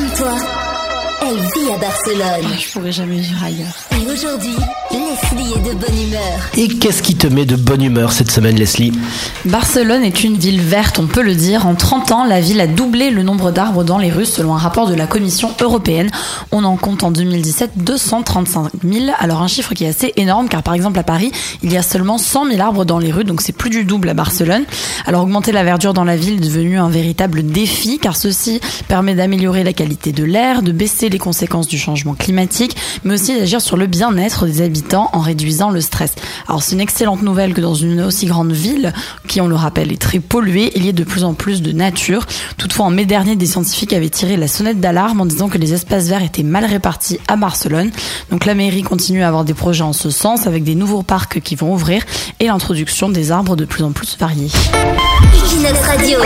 Comme toi, elle vit à Barcelone. Je pourrais jamais vivre ailleurs. Et aujourd'hui, Leslie est de bonne humeur. Et qu'est-ce qui te met de bonne humeur cette semaine, Leslie? Barcelone est une ville verte, on peut le dire. En 30 ans, la ville a doublé le nombre d'arbres dans les rues selon un rapport de la Commission européenne. On en compte en 2017 235 000. Alors un chiffre qui est assez énorme car par exemple à Paris, il y a seulement 100 000 arbres dans les rues, donc c'est plus du double à Barcelone. Alors augmenter la verdure dans la ville est devenu un véritable défi car ceci permet d'améliorer la qualité de l'air, de baisser les conséquences du changement climatique, mais aussi d'agir sur le bien-être des habitants en réduisant le stress. Alors c'est une excellente nouvelle que dans une aussi grande ville, qui on le rappelle est très polluée, il y ait de plus en plus de nature. Toutefois en mai dernier, des scientifiques avaient tiré la sonnette d'alarme en disant que les espaces verts étaient mal répartis à Barcelone. Donc la mairie continue à avoir des projets en ce sens avec des nouveaux parcs qui vont ouvrir et l'introduction des arbres de plus en plus variés. Radio.